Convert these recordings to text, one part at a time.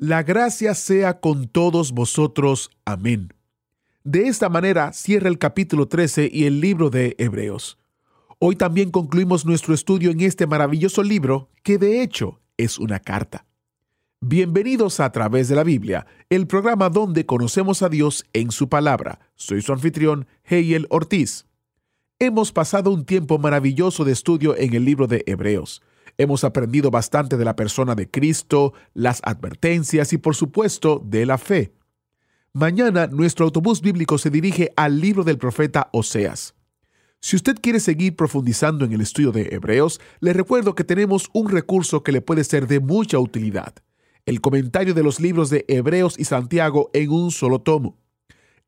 La gracia sea con todos vosotros. Amén. De esta manera cierra el capítulo 13 y el libro de Hebreos. Hoy también concluimos nuestro estudio en este maravilloso libro que de hecho es una carta. Bienvenidos a través de la Biblia, el programa donde conocemos a Dios en su palabra. Soy su anfitrión, Heiel Ortiz. Hemos pasado un tiempo maravilloso de estudio en el libro de Hebreos. Hemos aprendido bastante de la persona de Cristo, las advertencias y por supuesto de la fe. Mañana nuestro autobús bíblico se dirige al libro del profeta Oseas. Si usted quiere seguir profundizando en el estudio de Hebreos, le recuerdo que tenemos un recurso que le puede ser de mucha utilidad, el comentario de los libros de Hebreos y Santiago en un solo tomo.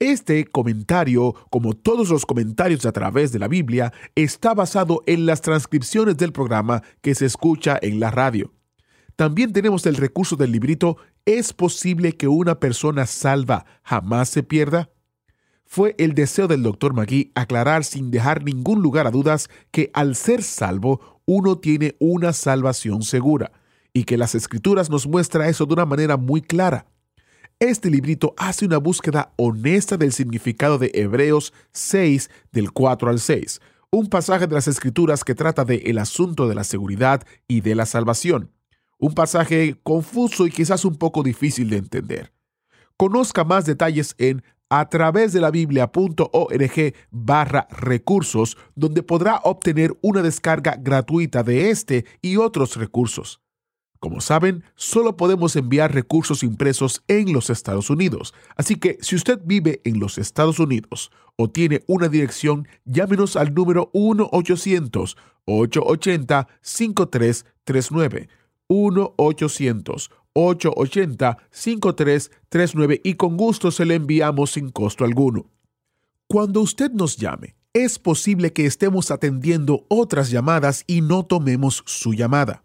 Este comentario, como todos los comentarios a través de la Biblia, está basado en las transcripciones del programa que se escucha en la radio. También tenemos el recurso del librito ¿Es posible que una persona salva jamás se pierda? Fue el deseo del doctor Magui aclarar sin dejar ningún lugar a dudas que al ser salvo uno tiene una salvación segura y que las escrituras nos muestra eso de una manera muy clara. Este librito hace una búsqueda honesta del significado de Hebreos 6 del 4 al 6, un pasaje de las escrituras que trata de el asunto de la seguridad y de la salvación. Un pasaje confuso y quizás un poco difícil de entender. Conozca más detalles en a través de la biblia.org barra recursos, donde podrá obtener una descarga gratuita de este y otros recursos. Como saben, solo podemos enviar recursos impresos en los Estados Unidos, así que si usted vive en los Estados Unidos o tiene una dirección, llámenos al número 1-800-880-5339. 1-800-880-5339 y con gusto se le enviamos sin costo alguno. Cuando usted nos llame, es posible que estemos atendiendo otras llamadas y no tomemos su llamada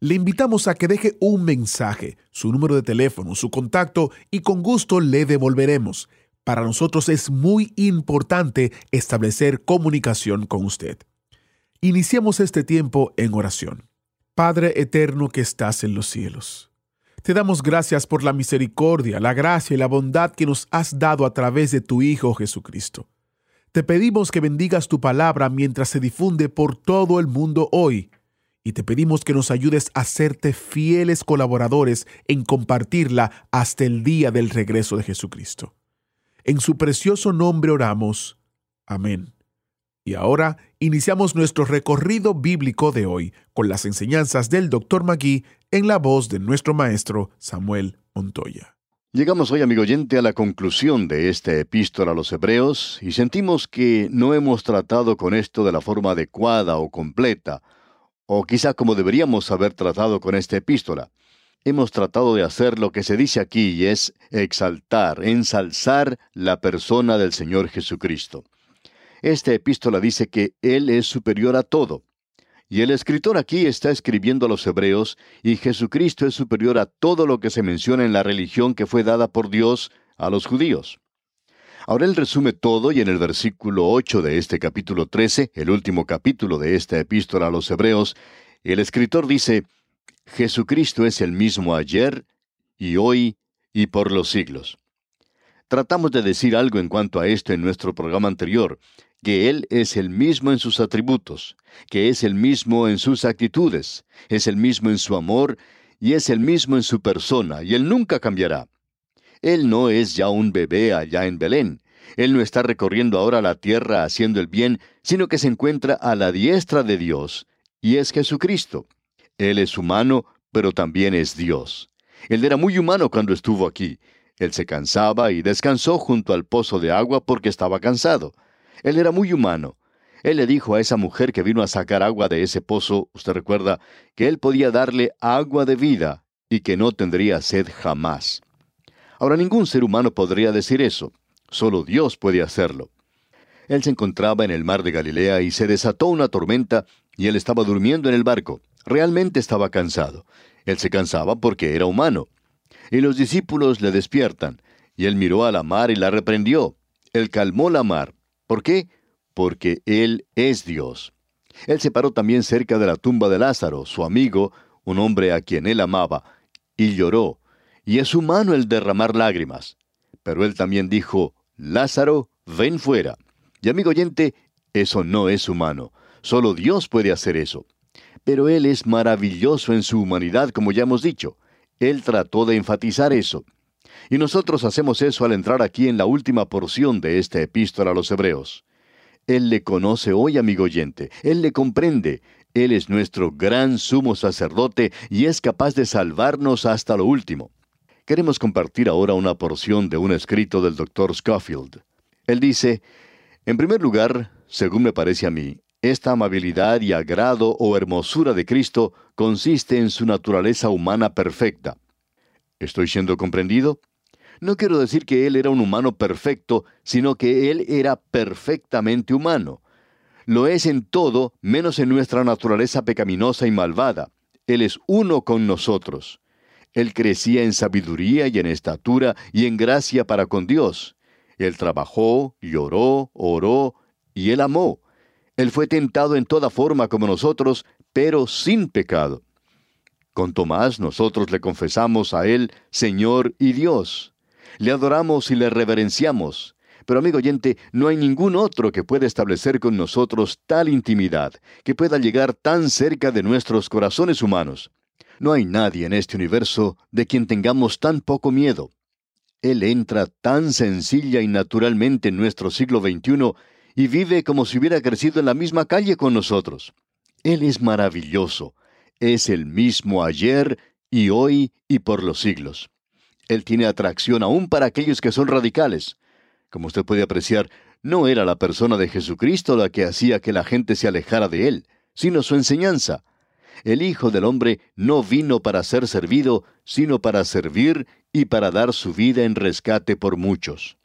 le invitamos a que deje un mensaje, su número de teléfono, su contacto y con gusto le devolveremos. Para nosotros es muy importante establecer comunicación con usted. Iniciemos este tiempo en oración. Padre eterno que estás en los cielos. Te damos gracias por la misericordia, la gracia y la bondad que nos has dado a través de tu Hijo Jesucristo. Te pedimos que bendigas tu palabra mientras se difunde por todo el mundo hoy y te pedimos que nos ayudes a serte fieles colaboradores en compartirla hasta el día del regreso de Jesucristo. En su precioso nombre oramos. Amén. Y ahora iniciamos nuestro recorrido bíblico de hoy con las enseñanzas del Dr. Magui en la voz de nuestro maestro Samuel Montoya. Llegamos hoy, amigo oyente, a la conclusión de esta epístola a los Hebreos y sentimos que no hemos tratado con esto de la forma adecuada o completa, o quizá como deberíamos haber tratado con esta epístola. Hemos tratado de hacer lo que se dice aquí y es exaltar, ensalzar la persona del Señor Jesucristo. Esta epístola dice que Él es superior a todo. Y el escritor aquí está escribiendo a los hebreos y Jesucristo es superior a todo lo que se menciona en la religión que fue dada por Dios a los judíos. Ahora él resume todo y en el versículo 8 de este capítulo 13, el último capítulo de esta epístola a los Hebreos, el escritor dice, Jesucristo es el mismo ayer y hoy y por los siglos. Tratamos de decir algo en cuanto a esto en nuestro programa anterior, que Él es el mismo en sus atributos, que es el mismo en sus actitudes, es el mismo en su amor y es el mismo en su persona, y Él nunca cambiará. Él no es ya un bebé allá en Belén. Él no está recorriendo ahora la tierra haciendo el bien, sino que se encuentra a la diestra de Dios, y es Jesucristo. Él es humano, pero también es Dios. Él era muy humano cuando estuvo aquí. Él se cansaba y descansó junto al pozo de agua porque estaba cansado. Él era muy humano. Él le dijo a esa mujer que vino a sacar agua de ese pozo, usted recuerda, que él podía darle agua de vida y que no tendría sed jamás. Ahora ningún ser humano podría decir eso. Solo Dios puede hacerlo. Él se encontraba en el mar de Galilea y se desató una tormenta y él estaba durmiendo en el barco. Realmente estaba cansado. Él se cansaba porque era humano. Y los discípulos le despiertan, y él miró a la mar y la reprendió. Él calmó la mar. ¿Por qué? Porque Él es Dios. Él se paró también cerca de la tumba de Lázaro, su amigo, un hombre a quien él amaba, y lloró. Y es humano el derramar lágrimas. Pero él también dijo, Lázaro, ven fuera. Y amigo oyente, eso no es humano. Solo Dios puede hacer eso. Pero Él es maravilloso en su humanidad, como ya hemos dicho. Él trató de enfatizar eso. Y nosotros hacemos eso al entrar aquí en la última porción de esta epístola a los Hebreos. Él le conoce hoy, amigo oyente. Él le comprende. Él es nuestro gran sumo sacerdote y es capaz de salvarnos hasta lo último. Queremos compartir ahora una porción de un escrito del doctor Schofield. Él dice, en primer lugar, según me parece a mí, esta amabilidad y agrado o hermosura de Cristo consiste en su naturaleza humana perfecta. ¿Estoy siendo comprendido? No quiero decir que Él era un humano perfecto, sino que Él era perfectamente humano. Lo es en todo, menos en nuestra naturaleza pecaminosa y malvada. Él es uno con nosotros. Él crecía en sabiduría y en estatura y en gracia para con Dios. Él trabajó, lloró, oró y él amó. Él fue tentado en toda forma como nosotros, pero sin pecado. Con Tomás nosotros le confesamos a Él Señor y Dios. Le adoramos y le reverenciamos. Pero amigo oyente, no hay ningún otro que pueda establecer con nosotros tal intimidad, que pueda llegar tan cerca de nuestros corazones humanos. No hay nadie en este universo de quien tengamos tan poco miedo. Él entra tan sencilla y naturalmente en nuestro siglo XXI y vive como si hubiera crecido en la misma calle con nosotros. Él es maravilloso. Es el mismo ayer y hoy y por los siglos. Él tiene atracción aún para aquellos que son radicales. Como usted puede apreciar, no era la persona de Jesucristo la que hacía que la gente se alejara de él, sino su enseñanza. El Hijo del Hombre no vino para ser servido, sino para servir y para dar su vida en rescate por muchos.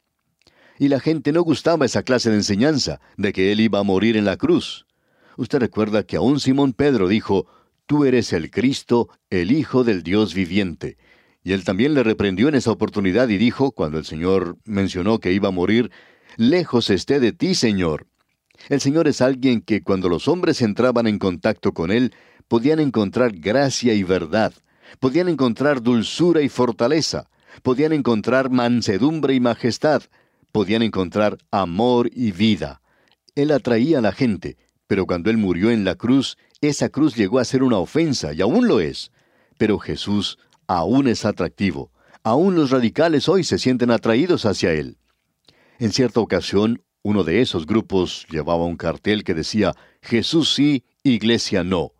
Y la gente no gustaba esa clase de enseñanza, de que él iba a morir en la cruz. Usted recuerda que aún Simón Pedro dijo, Tú eres el Cristo, el Hijo del Dios viviente. Y él también le reprendió en esa oportunidad y dijo, cuando el Señor mencionó que iba a morir, Lejos esté de ti, Señor. El Señor es alguien que cuando los hombres entraban en contacto con Él, podían encontrar gracia y verdad, podían encontrar dulzura y fortaleza, podían encontrar mansedumbre y majestad, podían encontrar amor y vida. Él atraía a la gente, pero cuando Él murió en la cruz, esa cruz llegó a ser una ofensa, y aún lo es. Pero Jesús aún es atractivo. Aún los radicales hoy se sienten atraídos hacia él. En cierta ocasión, uno de esos grupos llevaba un cartel que decía Jesús sí, Iglesia no.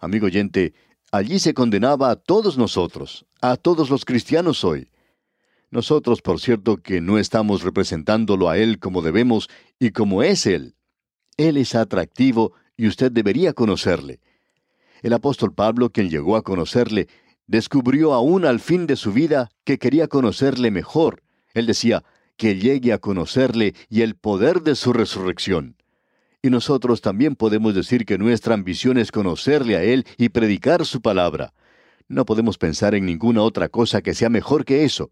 Amigo oyente, allí se condenaba a todos nosotros, a todos los cristianos hoy. Nosotros, por cierto, que no estamos representándolo a Él como debemos y como es Él. Él es atractivo y usted debería conocerle. El apóstol Pablo, quien llegó a conocerle, descubrió aún al fin de su vida que quería conocerle mejor. Él decía, que llegue a conocerle y el poder de su resurrección. Y nosotros también podemos decir que nuestra ambición es conocerle a Él y predicar su palabra. No podemos pensar en ninguna otra cosa que sea mejor que eso,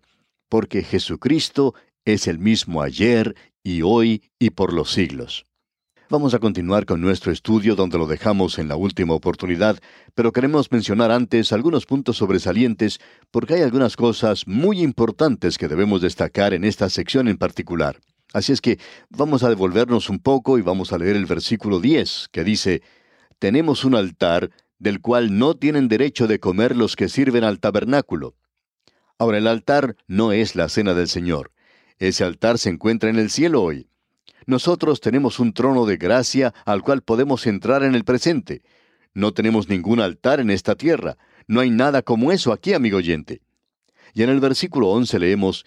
porque Jesucristo es el mismo ayer y hoy y por los siglos. Vamos a continuar con nuestro estudio donde lo dejamos en la última oportunidad, pero queremos mencionar antes algunos puntos sobresalientes porque hay algunas cosas muy importantes que debemos destacar en esta sección en particular. Así es que vamos a devolvernos un poco y vamos a leer el versículo 10, que dice, Tenemos un altar del cual no tienen derecho de comer los que sirven al tabernáculo. Ahora, el altar no es la cena del Señor. Ese altar se encuentra en el cielo hoy. Nosotros tenemos un trono de gracia al cual podemos entrar en el presente. No tenemos ningún altar en esta tierra. No hay nada como eso aquí, amigo oyente. Y en el versículo 11 leemos,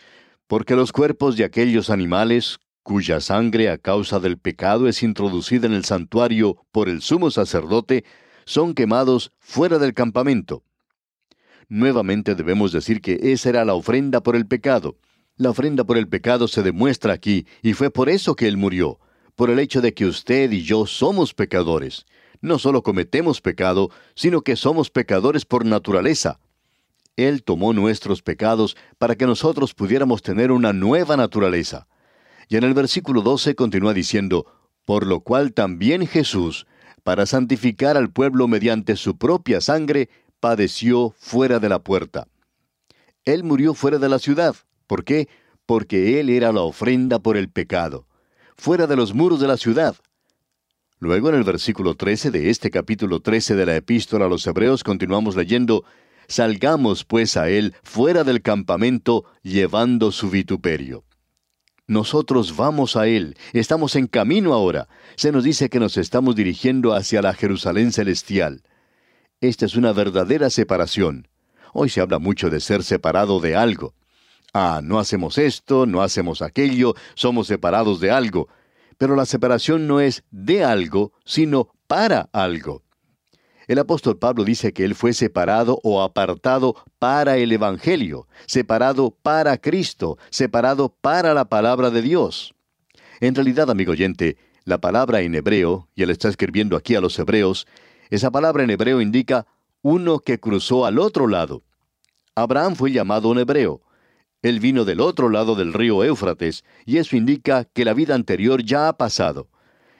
porque los cuerpos de aquellos animales, cuya sangre a causa del pecado es introducida en el santuario por el sumo sacerdote, son quemados fuera del campamento. nuevamente debemos decir que esa era la ofrenda por el pecado. La ofrenda por el pecado se demuestra aquí, y fue por eso que Él murió, por el hecho de que usted y yo somos pecadores. No solo cometemos pecado, sino que somos pecadores por naturaleza. Él tomó nuestros pecados para que nosotros pudiéramos tener una nueva naturaleza. Y en el versículo 12 continúa diciendo, por lo cual también Jesús, para santificar al pueblo mediante su propia sangre, padeció fuera de la puerta. Él murió fuera de la ciudad. ¿Por qué? Porque Él era la ofrenda por el pecado, fuera de los muros de la ciudad. Luego en el versículo 13 de este capítulo 13 de la epístola a los Hebreos continuamos leyendo, Salgamos pues a Él fuera del campamento llevando su vituperio. Nosotros vamos a Él, estamos en camino ahora. Se nos dice que nos estamos dirigiendo hacia la Jerusalén celestial. Esta es una verdadera separación. Hoy se habla mucho de ser separado de algo. Ah, no hacemos esto, no hacemos aquello, somos separados de algo. Pero la separación no es de algo, sino para algo. El apóstol Pablo dice que él fue separado o apartado para el Evangelio, separado para Cristo, separado para la palabra de Dios. En realidad, amigo oyente, la palabra en hebreo, y él está escribiendo aquí a los hebreos, esa palabra en hebreo indica uno que cruzó al otro lado. Abraham fue llamado un hebreo. Él vino del otro lado del río Éufrates, y eso indica que la vida anterior ya ha pasado.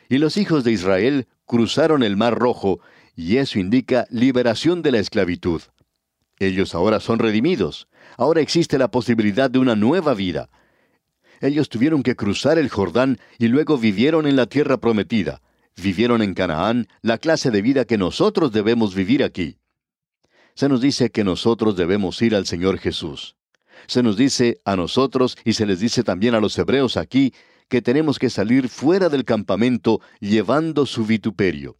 Y los hijos de Israel cruzaron el Mar Rojo, y eso indica liberación de la esclavitud. Ellos ahora son redimidos. Ahora existe la posibilidad de una nueva vida. Ellos tuvieron que cruzar el Jordán y luego vivieron en la tierra prometida. Vivieron en Canaán la clase de vida que nosotros debemos vivir aquí. Se nos dice que nosotros debemos ir al Señor Jesús. Se nos dice a nosotros y se les dice también a los hebreos aquí que tenemos que salir fuera del campamento llevando su vituperio.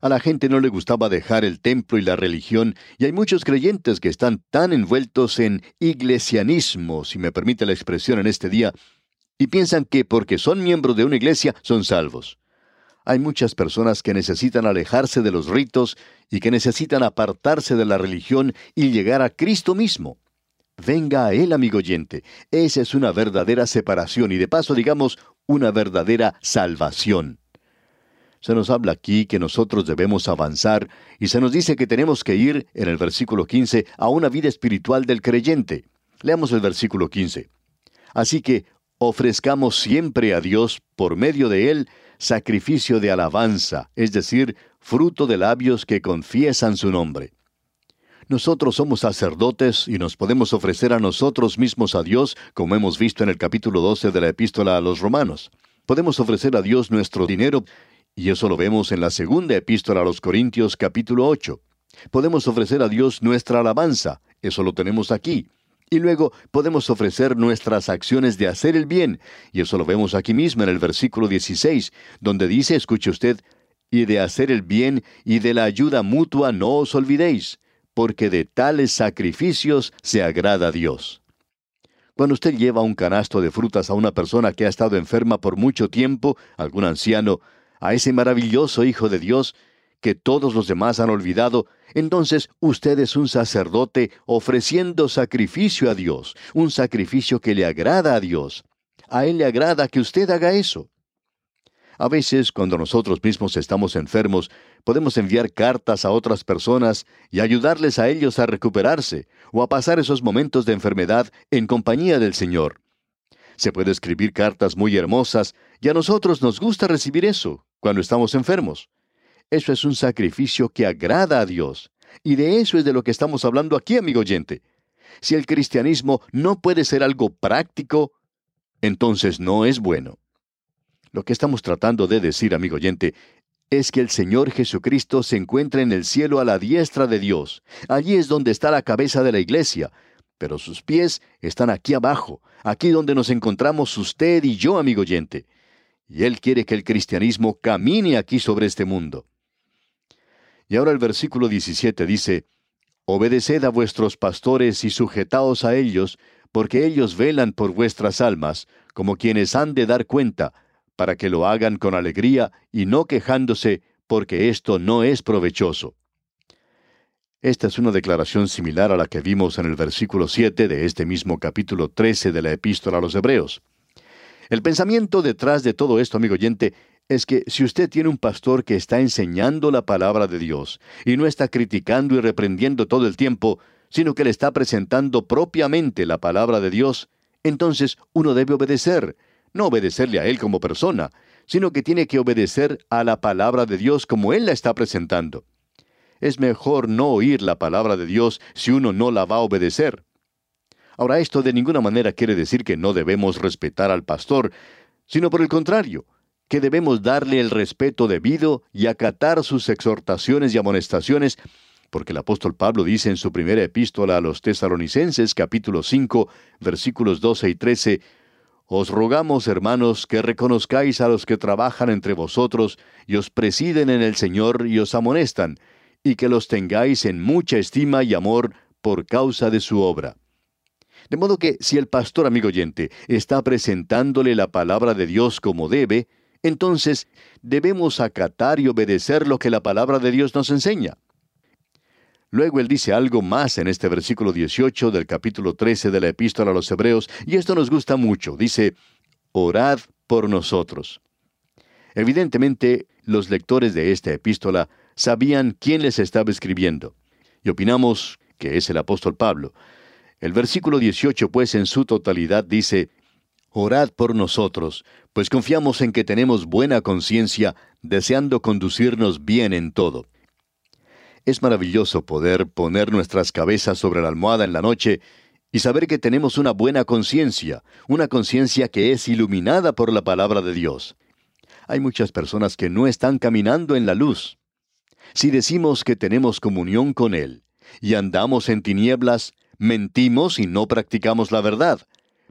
A la gente no le gustaba dejar el templo y la religión, y hay muchos creyentes que están tan envueltos en iglesianismo, si me permite la expresión en este día, y piensan que porque son miembros de una iglesia son salvos. Hay muchas personas que necesitan alejarse de los ritos y que necesitan apartarse de la religión y llegar a Cristo mismo. Venga a Él, amigo oyente. Esa es una verdadera separación y de paso, digamos, una verdadera salvación. Se nos habla aquí que nosotros debemos avanzar y se nos dice que tenemos que ir, en el versículo 15, a una vida espiritual del creyente. Leamos el versículo 15. Así que ofrezcamos siempre a Dios, por medio de Él, sacrificio de alabanza, es decir, fruto de labios que confiesan su nombre. Nosotros somos sacerdotes y nos podemos ofrecer a nosotros mismos a Dios, como hemos visto en el capítulo 12 de la epístola a los romanos. Podemos ofrecer a Dios nuestro dinero y eso lo vemos en la segunda epístola a los Corintios capítulo 8. Podemos ofrecer a Dios nuestra alabanza, eso lo tenemos aquí. Y luego podemos ofrecer nuestras acciones de hacer el bien, y eso lo vemos aquí mismo en el versículo 16, donde dice, escuche usted, y de hacer el bien y de la ayuda mutua no os olvidéis, porque de tales sacrificios se agrada a Dios. Cuando usted lleva un canasto de frutas a una persona que ha estado enferma por mucho tiempo, algún anciano, a ese maravilloso Hijo de Dios que todos los demás han olvidado, entonces usted es un sacerdote ofreciendo sacrificio a Dios, un sacrificio que le agrada a Dios. A Él le agrada que usted haga eso. A veces, cuando nosotros mismos estamos enfermos, podemos enviar cartas a otras personas y ayudarles a ellos a recuperarse o a pasar esos momentos de enfermedad en compañía del Señor. Se puede escribir cartas muy hermosas y a nosotros nos gusta recibir eso cuando estamos enfermos. Eso es un sacrificio que agrada a Dios. Y de eso es de lo que estamos hablando aquí, amigo oyente. Si el cristianismo no puede ser algo práctico, entonces no es bueno. Lo que estamos tratando de decir, amigo oyente, es que el Señor Jesucristo se encuentra en el cielo a la diestra de Dios. Allí es donde está la cabeza de la iglesia, pero sus pies están aquí abajo, aquí donde nos encontramos usted y yo, amigo oyente y Él quiere que el cristianismo camine aquí sobre este mundo. Y ahora el versículo 17 dice, Obedeced a vuestros pastores y sujetaos a ellos, porque ellos velan por vuestras almas, como quienes han de dar cuenta, para que lo hagan con alegría y no quejándose, porque esto no es provechoso. Esta es una declaración similar a la que vimos en el versículo 7 de este mismo capítulo 13 de la epístola a los Hebreos. El pensamiento detrás de todo esto, amigo oyente, es que si usted tiene un pastor que está enseñando la palabra de Dios y no está criticando y reprendiendo todo el tiempo, sino que le está presentando propiamente la palabra de Dios, entonces uno debe obedecer, no obedecerle a él como persona, sino que tiene que obedecer a la palabra de Dios como él la está presentando es mejor no oír la palabra de Dios si uno no la va a obedecer. Ahora, esto de ninguna manera quiere decir que no debemos respetar al pastor, sino por el contrario, que debemos darle el respeto debido y acatar sus exhortaciones y amonestaciones, porque el apóstol Pablo dice en su primera epístola a los tesaronicenses capítulo 5 versículos 12 y 13, Os rogamos, hermanos, que reconozcáis a los que trabajan entre vosotros y os presiden en el Señor y os amonestan, y que los tengáis en mucha estima y amor por causa de su obra. De modo que si el pastor amigo oyente está presentándole la palabra de Dios como debe, entonces debemos acatar y obedecer lo que la palabra de Dios nos enseña. Luego él dice algo más en este versículo 18 del capítulo 13 de la epístola a los Hebreos, y esto nos gusta mucho. Dice, orad por nosotros. Evidentemente, los lectores de esta epístola sabían quién les estaba escribiendo. Y opinamos que es el apóstol Pablo. El versículo 18, pues, en su totalidad dice, Orad por nosotros, pues confiamos en que tenemos buena conciencia, deseando conducirnos bien en todo. Es maravilloso poder poner nuestras cabezas sobre la almohada en la noche y saber que tenemos una buena conciencia, una conciencia que es iluminada por la palabra de Dios. Hay muchas personas que no están caminando en la luz. Si decimos que tenemos comunión con Él y andamos en tinieblas, mentimos y no practicamos la verdad.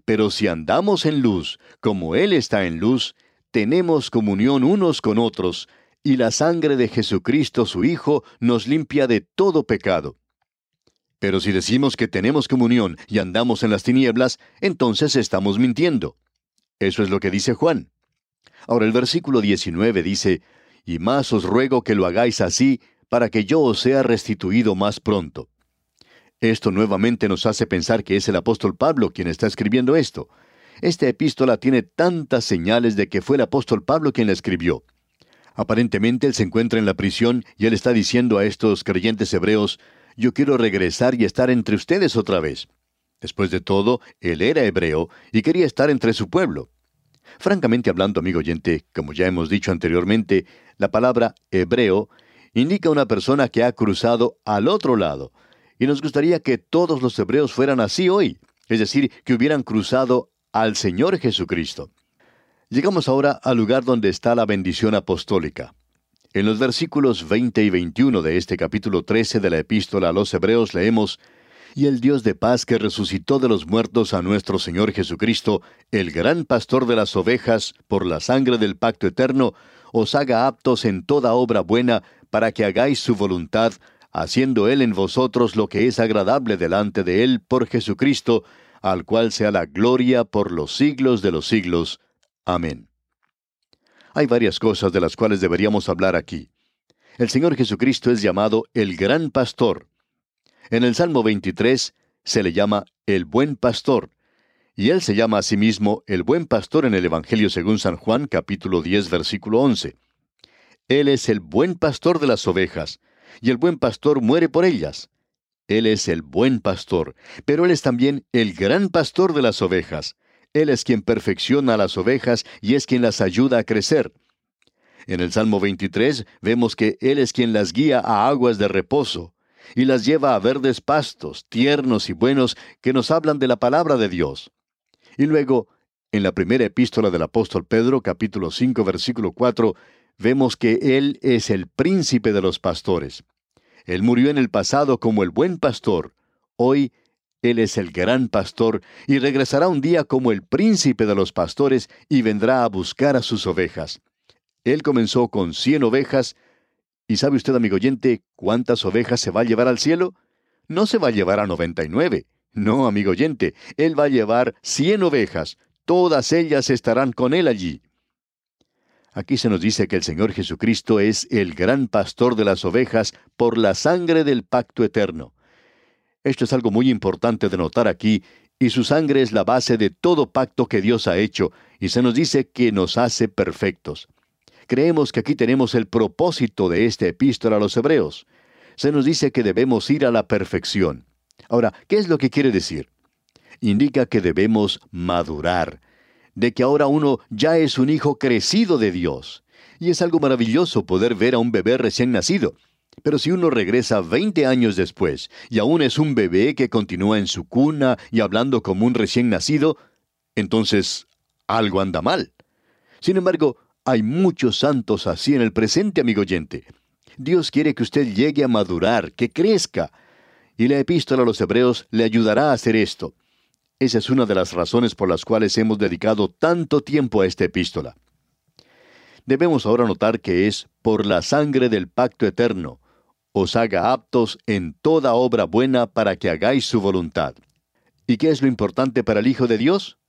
Pero si andamos en luz, como Él está en luz, tenemos comunión unos con otros, y la sangre de Jesucristo su Hijo nos limpia de todo pecado. Pero si decimos que tenemos comunión y andamos en las tinieblas, entonces estamos mintiendo. Eso es lo que dice Juan. Ahora el versículo 19 dice, y más os ruego que lo hagáis así, para que yo os sea restituido más pronto. Esto nuevamente nos hace pensar que es el apóstol Pablo quien está escribiendo esto. Esta epístola tiene tantas señales de que fue el apóstol Pablo quien la escribió. Aparentemente él se encuentra en la prisión y él está diciendo a estos creyentes hebreos, yo quiero regresar y estar entre ustedes otra vez. Después de todo, él era hebreo y quería estar entre su pueblo. Francamente hablando, amigo oyente, como ya hemos dicho anteriormente, la palabra hebreo indica una persona que ha cruzado al otro lado, y nos gustaría que todos los hebreos fueran así hoy, es decir, que hubieran cruzado al Señor Jesucristo. Llegamos ahora al lugar donde está la bendición apostólica. En los versículos 20 y 21 de este capítulo 13 de la epístola a los Hebreos leemos, y el Dios de paz que resucitó de los muertos a nuestro Señor Jesucristo, el gran pastor de las ovejas, por la sangre del pacto eterno, os haga aptos en toda obra buena, para que hagáis su voluntad, haciendo Él en vosotros lo que es agradable delante de Él por Jesucristo, al cual sea la gloria por los siglos de los siglos. Amén. Hay varias cosas de las cuales deberíamos hablar aquí. El Señor Jesucristo es llamado el gran pastor. En el Salmo 23 se le llama el buen pastor, y él se llama a sí mismo el buen pastor en el Evangelio según San Juan capítulo 10 versículo 11. Él es el buen pastor de las ovejas, y el buen pastor muere por ellas. Él es el buen pastor, pero Él es también el gran pastor de las ovejas. Él es quien perfecciona a las ovejas y es quien las ayuda a crecer. En el Salmo 23 vemos que Él es quien las guía a aguas de reposo y las lleva a verdes pastos, tiernos y buenos, que nos hablan de la palabra de Dios. Y luego, en la primera epístola del apóstol Pedro, capítulo 5, versículo 4, vemos que Él es el príncipe de los pastores. Él murió en el pasado como el buen pastor. Hoy Él es el gran pastor y regresará un día como el príncipe de los pastores y vendrá a buscar a sus ovejas. Él comenzó con cien ovejas ¿Y sabe usted, amigo oyente, cuántas ovejas se va a llevar al cielo? No se va a llevar a 99. No, amigo oyente, Él va a llevar cien ovejas. Todas ellas estarán con Él allí. Aquí se nos dice que el Señor Jesucristo es el gran pastor de las ovejas por la sangre del pacto eterno. Esto es algo muy importante de notar aquí, y su sangre es la base de todo pacto que Dios ha hecho, y se nos dice que nos hace perfectos. Creemos que aquí tenemos el propósito de esta epístola a los hebreos. Se nos dice que debemos ir a la perfección. Ahora, ¿qué es lo que quiere decir? Indica que debemos madurar, de que ahora uno ya es un hijo crecido de Dios. Y es algo maravilloso poder ver a un bebé recién nacido. Pero si uno regresa 20 años después y aún es un bebé que continúa en su cuna y hablando como un recién nacido, entonces algo anda mal. Sin embargo, hay muchos santos así en el presente, amigo oyente. Dios quiere que usted llegue a madurar, que crezca. Y la epístola a los hebreos le ayudará a hacer esto. Esa es una de las razones por las cuales hemos dedicado tanto tiempo a esta epístola. Debemos ahora notar que es por la sangre del pacto eterno, os haga aptos en toda obra buena para que hagáis su voluntad. ¿Y qué es lo importante para el Hijo de Dios?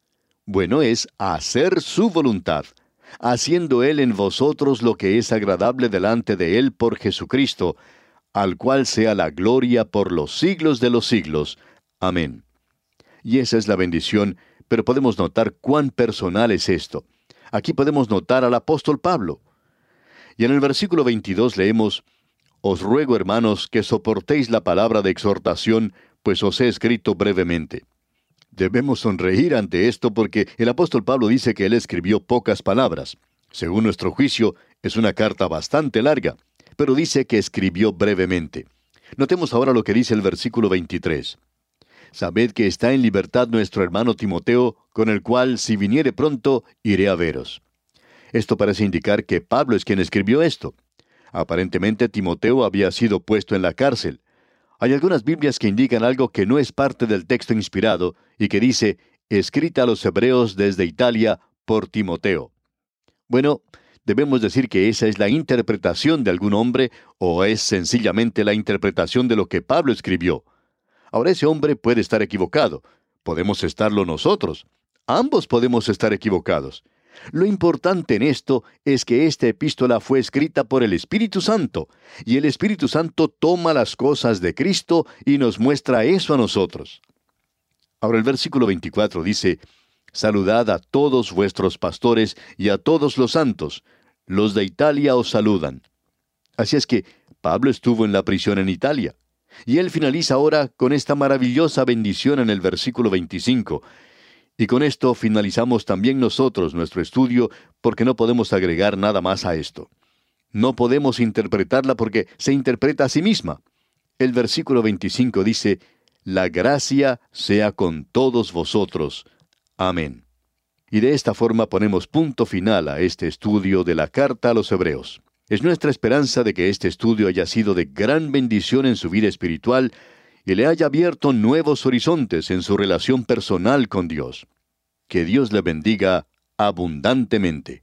Bueno, es hacer su voluntad, haciendo Él en vosotros lo que es agradable delante de Él por Jesucristo, al cual sea la gloria por los siglos de los siglos. Amén. Y esa es la bendición, pero podemos notar cuán personal es esto. Aquí podemos notar al apóstol Pablo. Y en el versículo 22 leemos, Os ruego, hermanos, que soportéis la palabra de exhortación, pues os he escrito brevemente. Debemos sonreír ante esto porque el apóstol Pablo dice que él escribió pocas palabras. Según nuestro juicio, es una carta bastante larga, pero dice que escribió brevemente. Notemos ahora lo que dice el versículo 23. Sabed que está en libertad nuestro hermano Timoteo, con el cual, si viniere pronto, iré a veros. Esto parece indicar que Pablo es quien escribió esto. Aparentemente Timoteo había sido puesto en la cárcel. Hay algunas Biblias que indican algo que no es parte del texto inspirado y que dice, escrita a los hebreos desde Italia por Timoteo. Bueno, debemos decir que esa es la interpretación de algún hombre o es sencillamente la interpretación de lo que Pablo escribió. Ahora ese hombre puede estar equivocado. Podemos estarlo nosotros. Ambos podemos estar equivocados. Lo importante en esto es que esta epístola fue escrita por el Espíritu Santo, y el Espíritu Santo toma las cosas de Cristo y nos muestra eso a nosotros. Ahora el versículo 24 dice, Saludad a todos vuestros pastores y a todos los santos. Los de Italia os saludan. Así es que Pablo estuvo en la prisión en Italia. Y él finaliza ahora con esta maravillosa bendición en el versículo 25. Y con esto finalizamos también nosotros nuestro estudio porque no podemos agregar nada más a esto. No podemos interpretarla porque se interpreta a sí misma. El versículo 25 dice, La gracia sea con todos vosotros. Amén. Y de esta forma ponemos punto final a este estudio de la carta a los Hebreos. Es nuestra esperanza de que este estudio haya sido de gran bendición en su vida espiritual y le haya abierto nuevos horizontes en su relación personal con Dios. Que Dios le bendiga abundantemente.